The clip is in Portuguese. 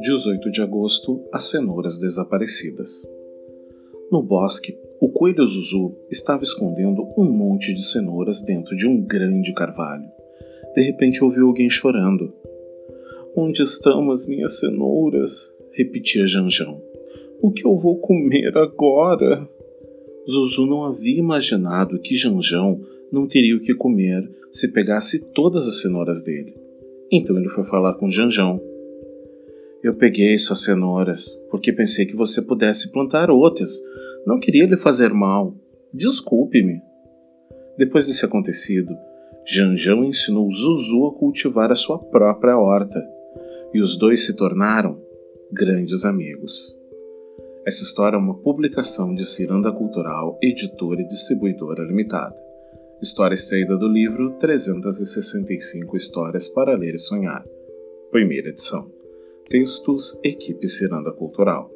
18 de agosto As cenouras desaparecidas. No bosque, o coelho Zuzu estava escondendo um monte de cenouras dentro de um grande carvalho. De repente ouviu alguém chorando. Onde estão as minhas cenouras? repetia Janjão. O que eu vou comer agora? Zuzu não havia imaginado que Janjão não teria o que comer se pegasse todas as cenouras dele. Então ele foi falar com Janjão. Eu peguei suas cenouras porque pensei que você pudesse plantar outras. Não queria lhe fazer mal. Desculpe-me. Depois desse acontecido, Janjão ensinou Zuzu a cultivar a sua própria horta, e os dois se tornaram grandes amigos. Essa história é uma publicação de Ciranda Cultural, editora e distribuidora limitada. História extraída do livro 365 Histórias para Ler e Sonhar, primeira edição. Textos Equipe Ciranda Cultural.